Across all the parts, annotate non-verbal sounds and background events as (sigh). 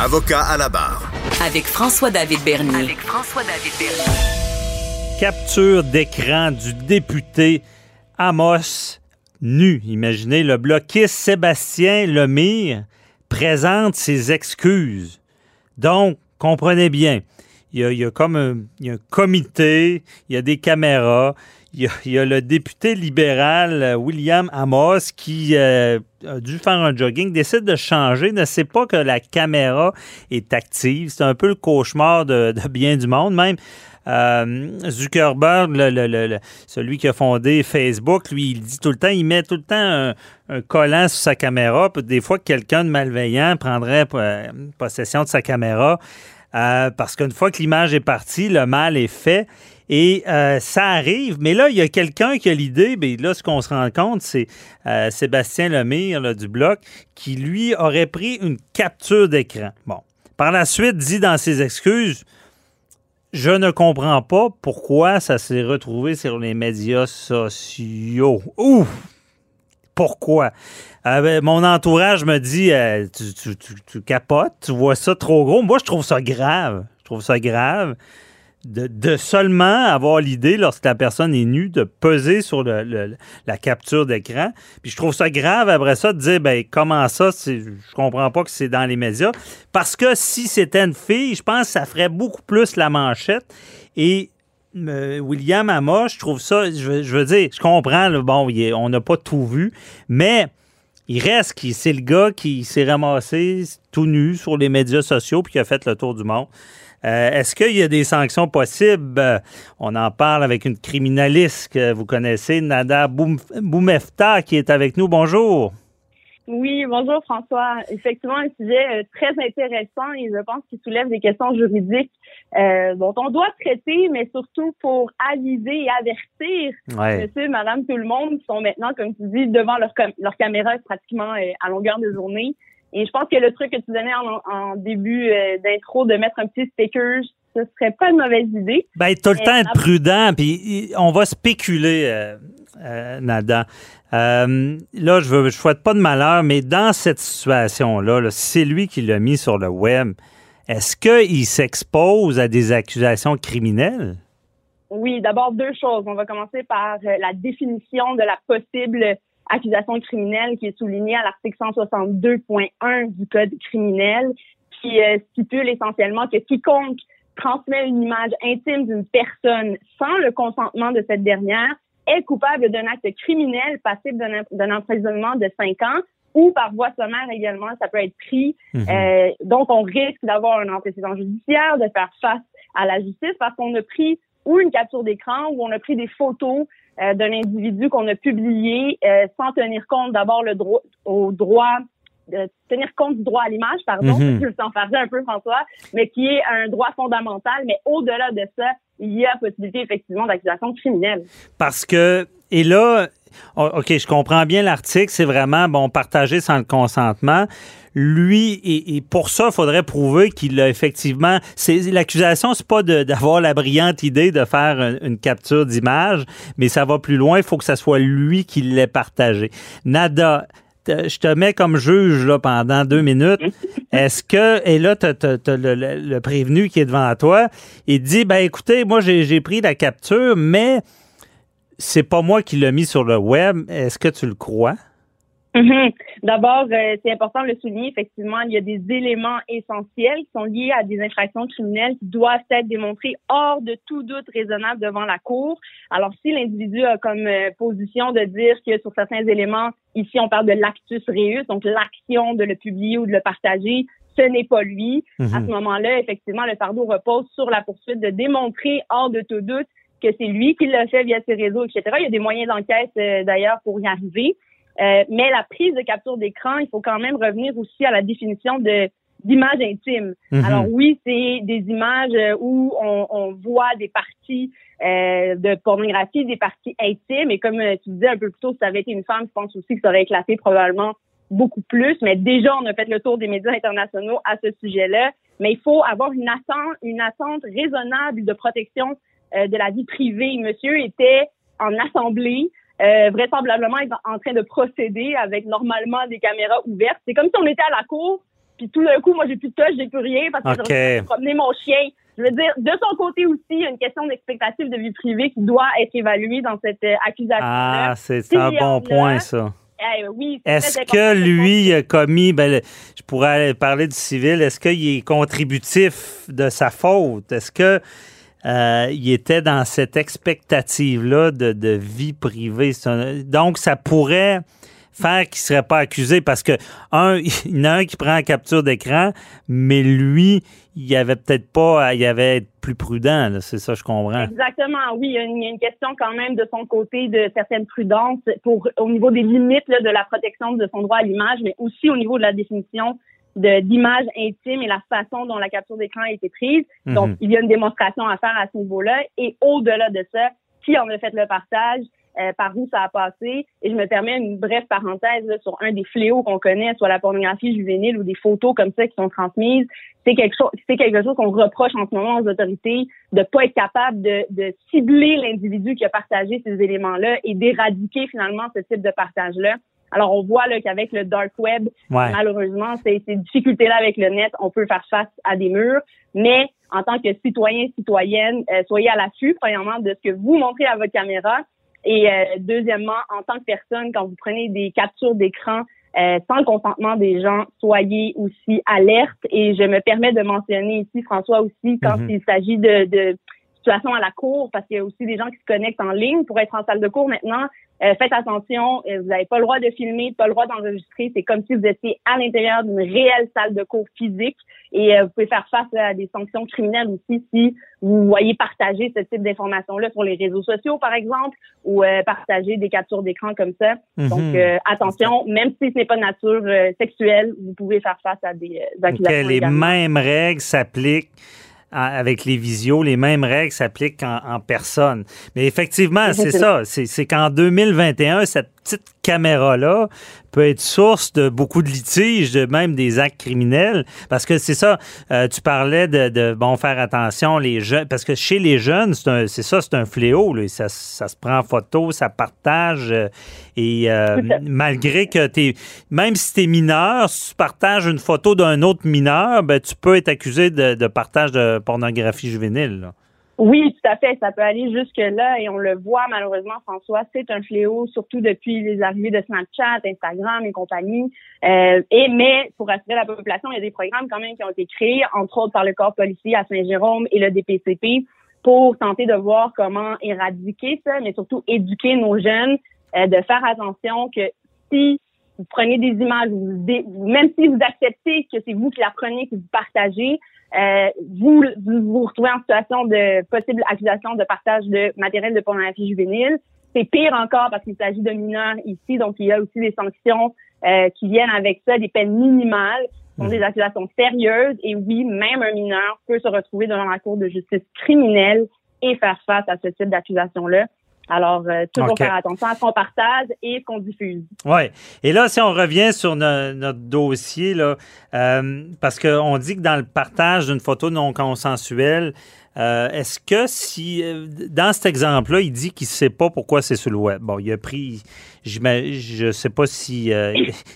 Avocat à la barre. Avec François-David Bernier. Avec François-David Bernier. Capture d'écran du député Amos nu. Imaginez, le bloquiste Sébastien Lemire présente ses excuses. Donc, comprenez bien, il y a, comme un, il y a un comité, il y a des caméras, il y, a, le député libéral euh, William Amos qui euh, a dû faire un jogging, décide de changer, ne sait pas que la caméra est active. C'est un peu le cauchemar de, bien du monde. Même euh, Zuckerberg, celui qui a fondé Facebook, lui, il dit tout le temps, il met tout le temps un, collant sur sa caméra. Des fois, quelqu'un de malveillant prendrait possession de sa caméra. Parce qu'une fois que l'image est partie, le mal est fait. Et euh, ça arrive, mais là, il y a quelqu'un qui a l'idée, mais là, ce qu'on se rend compte, c'est euh, Sébastien Lemire du Bloc, qui, lui, aurait pris une capture d'écran. Bon. Par la suite, dit dans ses excuses, je ne comprends pas pourquoi ça s'est retrouvé sur les médias sociaux. Ouf! Pourquoi? Euh, ben, mon entourage me dit tu, tu, capotes, tu vois ça trop gros. Moi, je trouve ça grave. Je trouve ça grave de, seulement avoir l'idée, lorsque la personne est nue, de peser sur la capture d'écran. Puis je trouve ça grave après ça de dire, ben comment ça, je comprends pas que c'est dans les médias. Parce que si c'était une fille, je pense que ça ferait beaucoup plus la manchette. Et William Amos, je trouve ça, je, veux dire, je comprends, bon, on n'a pas tout vu, mais il reste c'est le gars qui s'est ramassé tout nu sur les médias sociaux puis qui a fait le tour du monde. Euh, est-ce qu'il y a des sanctions possibles? Euh, on en parle avec une criminaliste que vous connaissez, Nada Boumefta, qui est avec nous. Bonjour. Oui, bonjour François. Effectivement, un sujet euh, très intéressant et je pense qu'il soulève des questions juridiques dont on doit traiter, mais surtout pour aviser et avertir monsieur, madame, tout le monde qui sont maintenant, comme tu dis, devant leur, leur caméra pratiquement à longueur de journée. Et je pense que le truc que tu donnais en, début euh, d'intro de mettre un petit sticker, ce serait pas une mauvaise idée. Ben, tout le temps être prudent, puis on va spéculer, euh, euh, Nada. là, je je souhaite pas de malheur, mais dans cette situation-là, -là, c'est lui qui l'a mis sur le web. Est-ce qu'il s'expose à des accusations criminelles? Oui, d'abord deux choses. On va commencer par la définition de la possible accusation criminelle qui est soulignée à l'article 162.1 du Code criminel qui euh, stipule essentiellement que quiconque transmet une image intime d'une personne sans le consentement de cette dernière est coupable d'un acte criminel passible d'un emprisonnement de cinq ans ou par voie sommaire également, ça peut être pris. Mhm. euh, donc, on risque d'avoir un antécédent judiciaire, de faire face à la justice parce qu'on a pris ou une capture d'écran ou on a pris des photos euh, d'un individu qu'on a publié euh, sans tenir compte d'abord le droit au droit de tenir compte du droit à l'image, pardon, mm (laughs) je le sens faire un peu François, mais qui est un droit fondamental, mais au-delà de ça, il y a possibilité effectivement d'accusation criminelle. Parce que et là, OK, je comprends bien l'article, c'est vraiment bon partager sans le consentement. Lui, et, pour ça, il faudrait prouver qu'il a effectivement. L'accusation, c'est pas d'avoir la brillante idée de faire une, capture d'image, mais ça va plus loin. Il faut que ce soit lui qui l'ait partagé. Nada, je te mets comme juge là, pendant deux minutes. (laughs) Est-ce que, et là, tu as, le, prévenu qui est devant toi, il dit, ben écoutez, moi j'ai pris la capture, mais c'est pas moi qui l'ai mis sur le web. Est-ce que tu le crois? Mhm. D'abord, euh, c'est important de le souligner, effectivement, il y a des éléments essentiels qui sont liés à des infractions criminelles qui doivent être démontrés hors de tout doute raisonnable devant la Cour. Alors, si l'individu a comme euh, position de dire que sur certains éléments, ici on parle de l'actus reus, donc l'action de le publier ou de le partager, ce n'est pas lui. À ce mhm. moment-là, effectivement, le fardeau repose sur la poursuite de démontrer hors de tout doute que c'est lui qui l'a fait via ses réseaux, etc. Il y a des moyens d'enquête euh, d'ailleurs pour y arriver. Euh, mais la prise de capture d'écran, il faut quand même revenir aussi à la définition de d'image intime. Mhm. Alors oui, c'est des images euh, où on, on voit des parties euh, de pornographie, des parties intimes. Et comme tu disais un peu plus tôt, si ça avait été une femme, je pense aussi que ça aurait éclaté probablement beaucoup plus. Mais déjà, on a fait le tour des médias internationaux à ce sujet-là. Mais il faut avoir une attente, une attente raisonnable de protection de la vie privée. Monsieur était en assemblée euh, vraisemblablement en train de procéder avec normalement des caméras ouvertes. C'est comme si on était à la cour, puis tout d'un coup, moi, j'ai plus de touch, j'ai plus rien parce que okay. je promener mon chien. Je veux dire, de son côté aussi, il y a une question d'expectative de vie privée qui doit être évaluée dans cette euh, accusation. Ah, c'est un bon point, ça. Eh, oui, est-ce que lui a commis, ben, je pourrais parler du civil, est-ce qu'il est contributif de sa faute? Est-ce que euh, il était dans cette expectative-là de, vie privée? donc, ça pourrait faire qu'il ne serait pas accusé parce que, un, (laughs) il y en a un qui prend la capture d'écran, mais lui, il avait peut-être pas, il avait être plus prudent, c'est ça, je comprends. Exactement, oui, il y, a une, question quand même de son côté de certaine prudence pour, au niveau des limites de la protection de son droit à l'image, mais aussi au niveau de la définition d'image intime et la façon dont la capture d'écran a été prise. Mhm. Donc, il y a une démonstration à faire à ce niveau-là. Et au-delà de ça, qui en a fait le partage, euh, par où ça a passé? Et je me permets une brève parenthèse sur un des fléaux qu'on connaît, soit la pornographie juvénile ou des photos comme ça qui sont transmises. C'est quelque chose, c'est quelque chose qu'on reproche en ce moment aux autorités de pas être capable de, de cibler l'individu qui a partagé ces éléments-là et d'éradiquer finalement ce type de partage-là. Alors, on voit là, qu'avec le dark web, malheureusement, ces, ces difficultés-là avec le net, on peut faire face à des murs. Mais en tant que citoyen, citoyenne, euh, soyez à l'affût, premièrement, de ce que vous montrez à votre caméra et euh, deuxièmement, en tant que personne, quand vous prenez des captures d'écran euh, sans le consentement des gens, soyez aussi alerte. Et je me permets de mentionner ici, François, aussi, quand mhm. il s'agit de, de à la cour, parce qu'il y a aussi des gens qui se connectent en ligne pour être en salle de cours maintenant. Euh, faites attention, euh, vous n'avez pas le droit de filmer, pas le droit d'enregistrer. C'est comme si vous étiez à l'intérieur d'une réelle salle de cours physique et euh, vous pouvez faire face à des sanctions criminelles aussi si vous voyez partager ce type d'informations-là sur les réseaux sociaux, par exemple, ou partager des captures d'écran comme ça. Mhm. Donc, attention, même si ce n'est pas de nature sexuelle, vous pouvez faire face à des accusations. les mêmes règles s'appliquent avec les visios, les mêmes règles s'appliquent en, personne. Mais effectivement, c'est ça. C'est qu'en 2021, cette petite caméra-là peut être source de beaucoup de litiges, de même des actes criminels. Parce que c'est ça, euh, tu parlais de, bon, faire attention, les jeunes, parce que chez les jeunes, c'est ça, c'est un fléau. Ça, se prend en photo, ça partage. Euh, et euh, malgré que tu même si tu es mineur, si tu partages une photo d'un autre mineur, ben, tu peux être accusé de, de partage de pornographie juvénile. Là. Oui, tout à fait. Ça peut aller jusque-là et on le voit malheureusement, François, c'est un fléau, surtout depuis les arrivées de Snapchat, Instagram et compagnie. Euh, et mais pour assurer la population, il y a des programmes quand même qui ont été créés, entre autres par le corps policier à Saint-Jérôme et le DPCP, pour tenter de voir comment éradiquer ça, mais surtout éduquer nos jeunes, euh, de faire attention que si vous prenez des images, même si vous acceptez que c'est vous qui la prenez, que vous partagez, euh, vous, vous vous retrouvez en situation de possible accusation de partage de matériel de pornographie juvénile. C'est pire encore parce qu'il s'agit de mineurs ici, donc il y a aussi des sanctions euh, qui viennent avec ça, des peines minimales, sont mmh. des accusations sérieuses. Et oui, même un mineur peut se retrouver devant la cour de justice criminelle et faire face à ce type d'accusation-là. Alors, euh, toujours faire attention à ce qu'on partage et ce qu'on diffuse. Oui. Et là, si on revient sur notre dossier, là, euh, parce qu'on dit que dans le partage d'une photo non consensuelle, euh, est-ce que si, dans cet exemple-là, il dit qu'il ne sait pas pourquoi c'est sur le web? Bon, il a pris, je ne sais pas si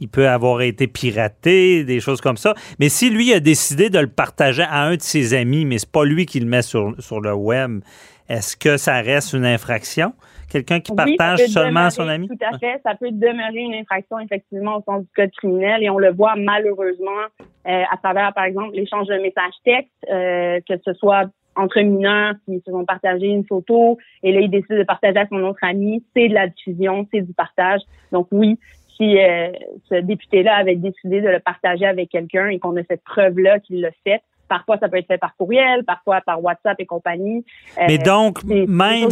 il peut avoir été piraté, des choses comme ça, mais si lui a décidé de le partager à un de ses amis, mais c'est pas lui qui le met sur, sur le web, est-ce que ça reste une infraction? Quelqu'un qui partage seulement son ami? Tout à fait. Ça peut demeurer une infraction, effectivement, au sens du code criminel. Et on le voit malheureusement euh, à travers, par exemple, l'échange de messages textes, euh, que ce soit entre mineurs qui se sont partagés une photo et là, ils décident de partager à son autre ami. C'est de la diffusion, c'est du partage. Donc oui, si euh, ce député-là avait décidé de le partager avec quelqu'un et qu'on a cette preuve-là qu'il l'a fait, Parfois, ça peut être fait par courriel, parfois par WhatsApp et compagnie. Mais euh, donc, même,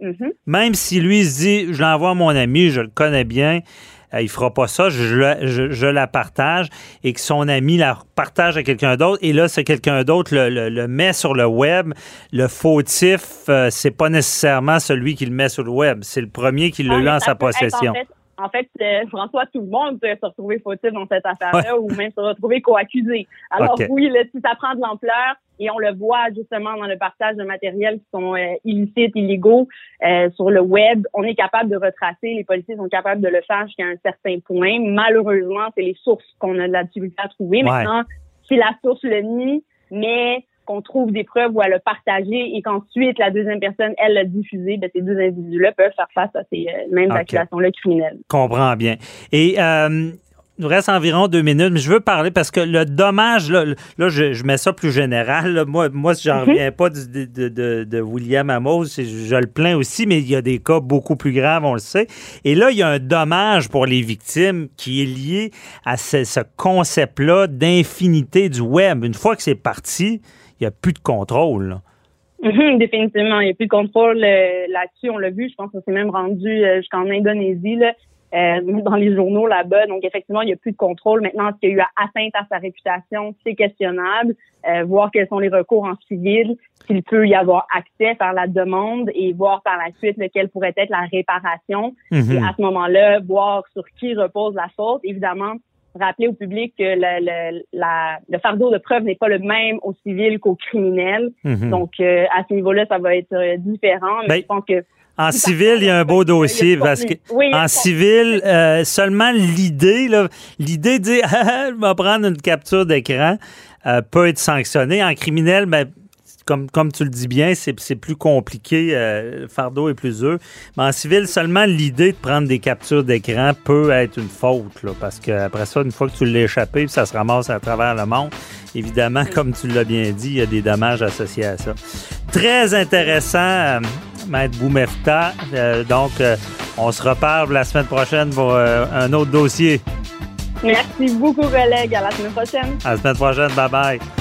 mhm. même si lui se dit, je l'envoie à mon ami, je le connais bien, il euh, il fera pas ça, je, la partage et que son ami la partage à quelqu'un d'autre et là, c'est quelqu'un d'autre le, met sur le web. Le fautif, euh, c'est pas nécessairement celui qui le met sur le web, c'est le premier qui l'a eu en sa possession en fait, euh, François, tout le monde peut se retrouver fautif dans cette affaire-là ou même se retrouver co-accusé. Alors oui, là, si ça prend de l'ampleur, Et on le voit justement dans le partage de matériel qui sont euh, illicites, illégaux euh, sur le web. On est capable de retracer, les policiers sont capables de le faire jusqu'à un certain point. Malheureusement, c'est les sources qu'on a de la difficulté à trouver. Maintenant, si la source le nie, mais qu'on trouve des preuves où elle a partagé et qu'ensuite la deuxième personne, elle l'a diffusé, ben, ces deux individus-là peuvent faire face à ces euh, mêmes accusations-là criminelles. Comprends bien. Et euh, il nous reste environ deux minutes, mais je veux parler parce que le dommage, là, là je, mets ça plus général. Moi, moi, j'en mhm. reviens pas de, de, de, William Amos, je, le plains aussi, mais il y a des cas beaucoup plus graves, on le sait. Et là, il y a un dommage pour les victimes qui est lié à ce, ce concept-là d'infinité du web. Une fois que c'est parti, il n'y a plus de contrôle. Mhm, définitivement, il n'y a plus de contrôle euh, là-dessus. On l'a vu, je pense qu'on s'est même rendu euh, jusqu'en Indonésie, là, euh, dans les journaux là-bas. Donc, effectivement, il n'y a plus de contrôle. Maintenant, ce qu'il y a eu atteinte à sa réputation, c'est questionnable. voir quels sont les recours en civil, s'il peut y avoir accès, faire la demande et voir par la suite lequel pourrait être la réparation. Mhm. Et à ce moment-là, voir sur qui repose la faute. Évidemment, rappeler au public que le, le fardeau de preuve n'est pas le même au civil qu'au criminel. Mhm. Donc, euh, à ce niveau-là, ça va être euh, différent. Mais ben, je pense que en civil, il y a un beau dossier parce que en civil, euh, seulement l'idée, l'idée de dire (laughs) je vais prendre une capture d'écran peut être sanctionnée. En criminel, ben, comme, comme tu le dis bien, c'est plus compliqué. Euh, le fardeau est plus dur. Mais en civil, seulement l'idée de prendre des captures d'écran peut être une faute. Là, parce qu'après ça, une fois que tu l'as échappé, ça se ramasse à travers le monde. Évidemment, comme tu l'as bien dit, il y a des dommages associés à ça. Très intéressant, euh, Maître Boumefta. Euh, donc, on se reparle la semaine prochaine pour un autre dossier. Merci beaucoup, collègue. À la semaine prochaine. À la semaine prochaine. Bye bye.